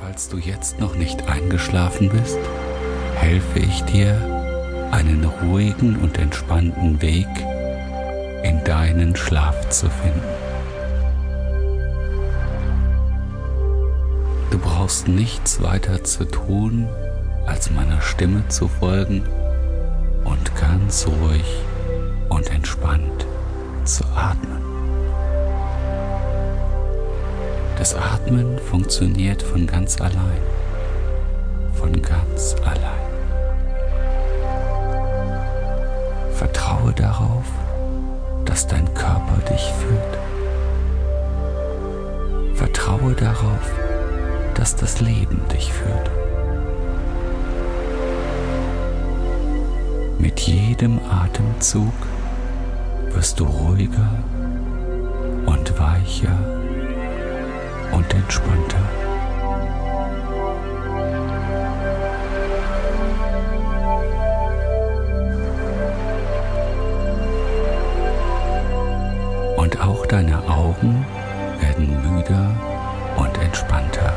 Falls du jetzt noch nicht eingeschlafen bist, helfe ich dir, einen ruhigen und entspannten Weg in deinen Schlaf zu finden. Du brauchst nichts weiter zu tun, als meiner Stimme zu folgen und ganz ruhig und entspannt zu atmen. Das Atmen funktioniert von ganz allein. Von ganz allein. Vertraue darauf, dass dein Körper dich führt. Vertraue darauf, dass das Leben dich führt. Mit jedem Atemzug wirst du ruhiger und weicher und entspannter. Und auch deine Augen werden müder und entspannter.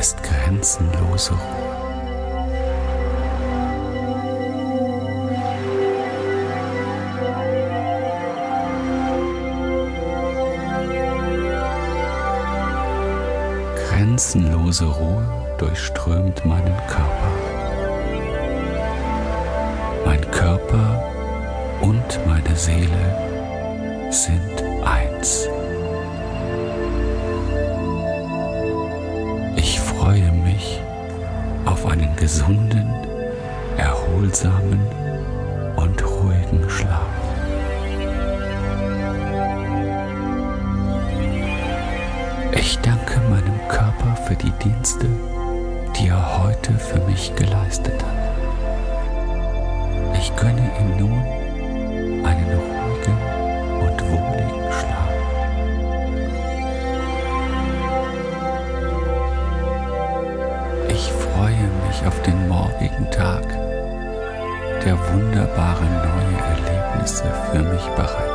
ist grenzenlose Ruhe. grenzenlose Ruhe durchströmt meinen Körper. Mein Körper und meine Seele sind eins. Auf einen gesunden, erholsamen und ruhigen Schlaf. Ich danke meinem Körper für die Dienste, die er heute für mich geleistet hat. Ich gönne ihm nun einen mich auf den morgigen Tag, der wunderbare neue Erlebnisse für mich bereitet.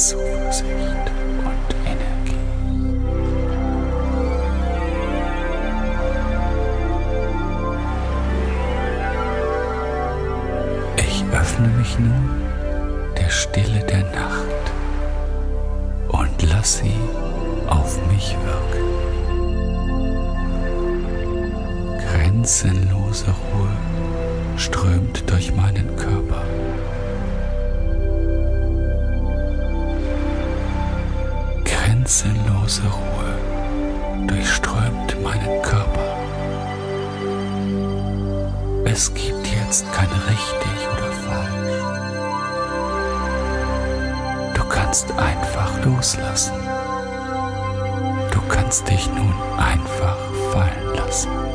Zuversicht und Energie. Ich öffne mich nun der Stille der Nacht und lass sie auf mich wirken. grenzenlose Ruhe strömt durch meinen Körper. Grenzenlose Ruhe durchströmt meinen Körper. Es gibt jetzt kein richtig oder falsch. Du kannst einfach loslassen. Du kannst dich nun einfach fallen lassen.